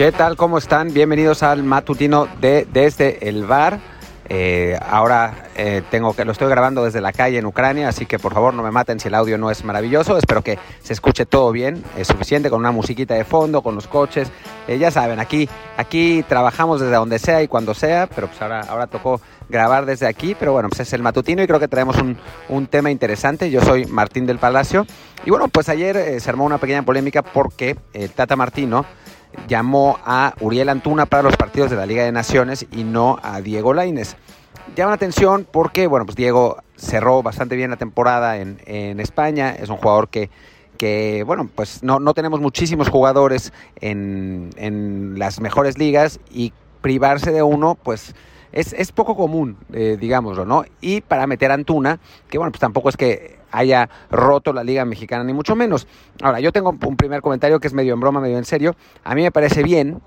¿Qué tal? ¿Cómo están? Bienvenidos al matutino de Desde el Bar. Eh, ahora eh, tengo que lo estoy grabando desde la calle en Ucrania, así que por favor no me maten si el audio no es maravilloso. Espero que se escuche todo bien, es suficiente con una musiquita de fondo, con los coches. Eh, ya saben, aquí aquí trabajamos desde donde sea y cuando sea, pero pues ahora ahora tocó grabar desde aquí, pero bueno, pues es el matutino y creo que traemos un, un tema interesante. Yo soy Martín del Palacio y bueno, pues ayer se armó una pequeña polémica porque el Tata Martino llamó a Uriel Antuna para los partidos de la Liga de Naciones y no a Diego Laines. Llama la atención porque, bueno, pues Diego cerró bastante bien la temporada en, en España, es un jugador que, que bueno, pues no, no tenemos muchísimos jugadores en, en, las mejores ligas y privarse de uno, pues es, es poco común, eh, digámoslo, ¿no? Y para meter a Antuna, que bueno, pues tampoco es que haya roto la Liga Mexicana, ni mucho menos. Ahora, yo tengo un primer comentario que es medio en broma, medio en serio. A mí me parece bien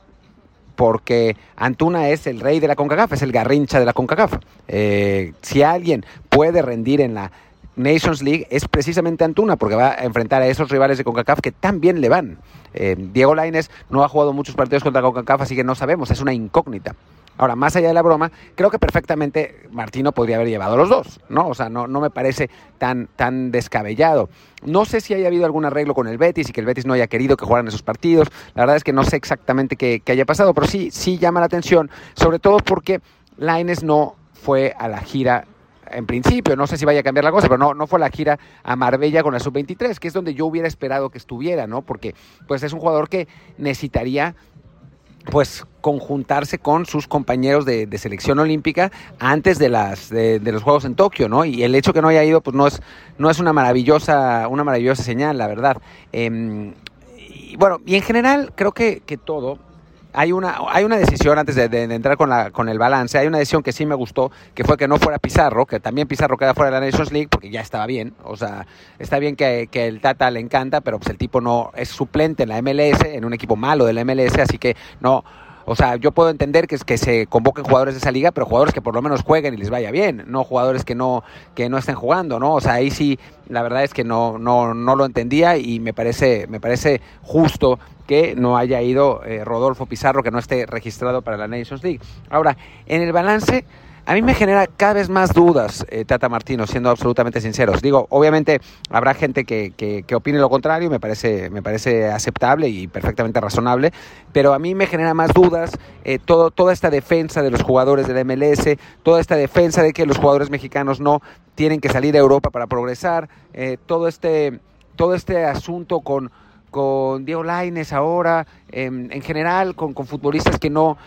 porque Antuna es el rey de la CONCACAF, es el garrincha de la CONCACAF. Eh, si alguien puede rendir en la Nations League es precisamente Antuna, porque va a enfrentar a esos rivales de CONCACAF que también le van. Eh, Diego Laines no ha jugado muchos partidos contra CONCACAF, así que no sabemos, es una incógnita. Ahora, más allá de la broma, creo que perfectamente Martino podría haber llevado los dos, ¿no? O sea, no, no me parece tan, tan descabellado. No sé si haya habido algún arreglo con el Betis y que el Betis no haya querido que jugaran esos partidos. La verdad es que no sé exactamente qué, haya pasado, pero sí, sí llama la atención, sobre todo porque Laines no fue a la gira en principio, no sé si vaya a cambiar la cosa, pero no, no fue la gira a Marbella con la sub-23, que es donde yo hubiera esperado que estuviera, ¿no? Porque pues es un jugador que necesitaría pues conjuntarse con sus compañeros de, de selección olímpica antes de las de, los Juegos en Tokio, ¿no? Y el hecho que no haya ido, pues no es no es una maravillosa una maravillosa señal, la verdad. Eh, y bueno, y en general creo que, que todo hay una, hay una decisión antes de, entrar con, la, con el balance, hay una decisión que sí me gustó, que fue que no fuera Pizarro, que también Pizarro queda fuera de la Nations League, porque ya estaba bien, o sea, está bien que, que el Tata le encanta, pero pues el tipo no es suplente en la MLS, en un equipo malo de la MLS, así que no, o sea, yo puedo entender que, que se convoquen jugadores de esa liga, pero jugadores que por lo menos jueguen y les vaya bien, no jugadores que no, que no estén jugando, ¿no? O sea, ahí sí, la verdad es que no, no, no lo entendía y me parece, me parece justo que no haya ido eh, Rodolfo Pizarro, que no esté registrado para la Nations League. Ahora, en el balance, a mí me genera cada vez más dudas, eh, Tata Martino, siendo absolutamente sinceros. Digo, obviamente habrá gente que, que, que, opine lo contrario, me parece, me parece aceptable y perfectamente razonable, pero a mí me genera más dudas eh, todo, toda esta defensa de los jugadores del MLS, toda esta defensa de que los jugadores mexicanos no tienen que salir a Europa para progresar, eh, todo, este, todo este asunto con, con Diego Laines ahora, en general con, con futbolistas que no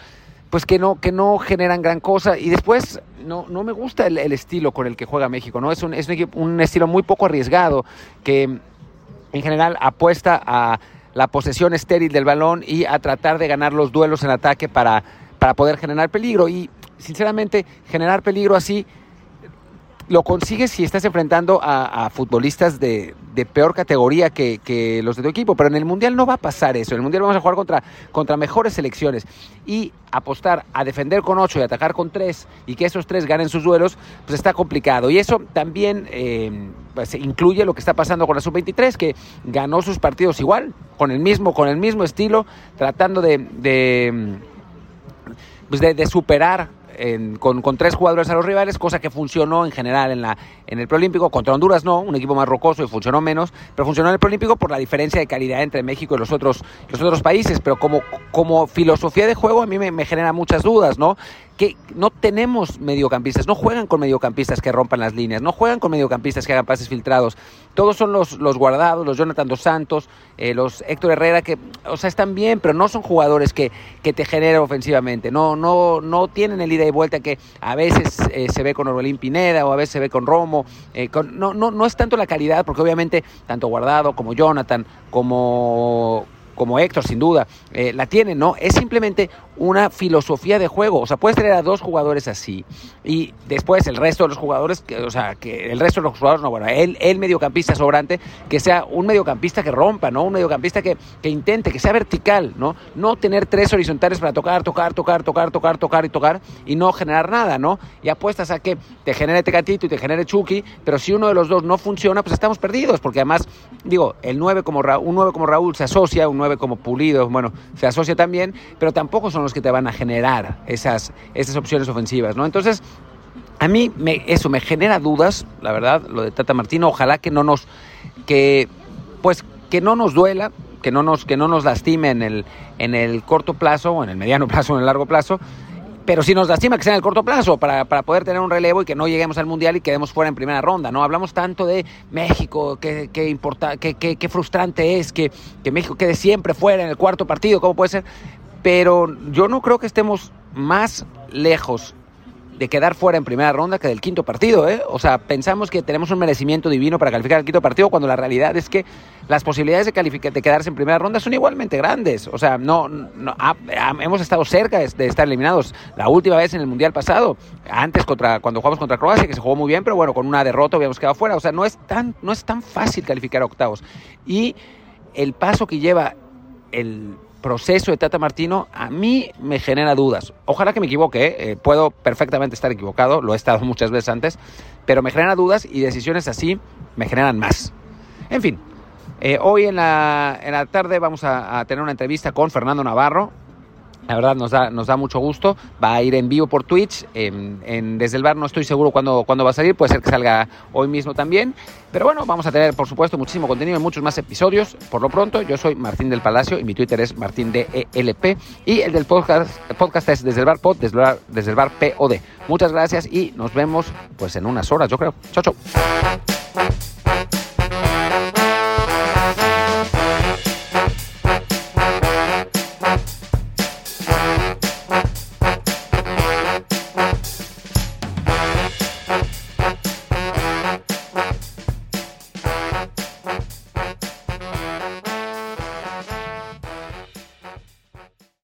pues que no, que no generan gran cosa. Y después no, no me gusta el, estilo con el que juega México, ¿no? Es un, es un, un estilo muy poco arriesgado que en general apuesta a la posesión estéril del balón y a tratar de ganar los duelos en ataque para, para poder generar peligro. Y sinceramente, generar peligro así lo consigues si estás enfrentando a, a futbolistas de, de, peor categoría que, los de tu equipo, pero en el Mundial no va a pasar eso. En el Mundial vamos a jugar contra, contra mejores selecciones y apostar a defender con 8 y atacar con 3 y que esos tres ganen sus duelos, pues está complicado. Y eso también eh, pues incluye lo que está pasando con la Sub-23, que ganó sus partidos igual, con el mismo, con el mismo estilo, tratando de, de, pues de superar en, con, con, tres jugadores a los rivales, cosa que funcionó en general en, la, en el preolímpico. Contra Honduras no, un equipo más rocoso y funcionó menos, pero funcionó en el preolímpico por la diferencia de calidad entre México y los otros, los otros países. Pero como, como filosofía de juego a mí me, me genera muchas dudas, ¿no? Que no tenemos mediocampistas, no juegan con mediocampistas que rompan las líneas, no juegan con mediocampistas que hagan pases filtrados. Todos son los, los guardados, los Jonathan Dos Santos, eh, los Héctor Herrera, que, o sea, están bien, pero no son jugadores que, que te generan ofensivamente. No, no, no tienen el ida y vuelta que a veces eh, se ve con Orbelín Pineda o a veces se ve con Romo. Eh, no, no, no es tanto la calidad, porque obviamente tanto Guardado como Jonathan, como como Héctor, sin duda, la tienen, ¿no? Es simplemente una filosofía de juego. O sea, puedes tener a dos jugadores así y después el resto de los jugadores, o sea, que el resto de los jugadores, no, bueno, el, el mediocampista sobrante, que sea un mediocampista que rompa, ¿no? Un mediocampista que, que intente, que sea vertical, ¿no? No tener tres horizontales para tocar, tocar, tocar, tocar, tocar, tocar y tocar y no generar nada, ¿no? Y apuestas a que te genere Tecatito y te genere Chucky, pero si uno de los dos no funciona, pues estamos perdidos, porque además, digo, el 9 como Ra un 9 como Raúl se asocia, un 9 9 como Pulido, bueno, se asocia también, pero tampoco son que te van a generar esas, esas opciones ofensivas, ¿no? Entonces, a mí me, eso me genera dudas, la verdad, lo de Tata Martino, ojalá que no nos, que, pues, que no nos duela, que no nos, que no nos lastime en el, en el corto plazo, o en el mediano plazo, o en el largo plazo, pero si nos lastima que sea en el corto plazo para, para, poder tener un relevo y que no lleguemos al Mundial y quedemos fuera en primera ronda, ¿no? Hablamos tanto de México, que, que, importa, que, que, que frustrante es que, que México quede siempre fuera en el cuarto partido, ¿cómo puede ser? Pero yo no creo que estemos más lejos de quedar fuera en primera ronda que del quinto partido, ¿eh? O sea, pensamos que tenemos un merecimiento divino para calificar el quinto partido cuando la realidad es que las posibilidades de, de quedarse en primera ronda son igualmente grandes. O sea, no, no hemos estado cerca de, de, estar eliminados. La última vez en el Mundial pasado, antes contra cuando jugamos contra Croacia, que se jugó muy bien, pero bueno, con una derrota habíamos quedado fuera. O sea, no es tan, no es tan fácil calificar a octavos. Y el paso que lleva el proceso de Tata Martino a mí me genera dudas. Ojalá que me equivoque, ¿eh? Eh, puedo perfectamente estar equivocado, lo he estado muchas veces antes, pero me genera dudas y decisiones así me generan más. En fin, eh, hoy en la, en la tarde vamos a, a tener una entrevista con Fernando Navarro, la verdad nos da, nos da mucho gusto. Va a ir en vivo por Twitch. En, desde el bar no estoy seguro cuándo, cuándo va a salir. Puede ser que salga hoy mismo también. Pero bueno, vamos a tener, por supuesto, muchísimo contenido y muchos más episodios. Por lo pronto, yo soy Martín del Palacio y mi Twitter es Martín DELP. Y el del podcast, podcast es desde el bar pod, desde el bar, desde el bar POD. Muchas gracias y nos vemos pues en unas horas, yo creo. Chao, chao.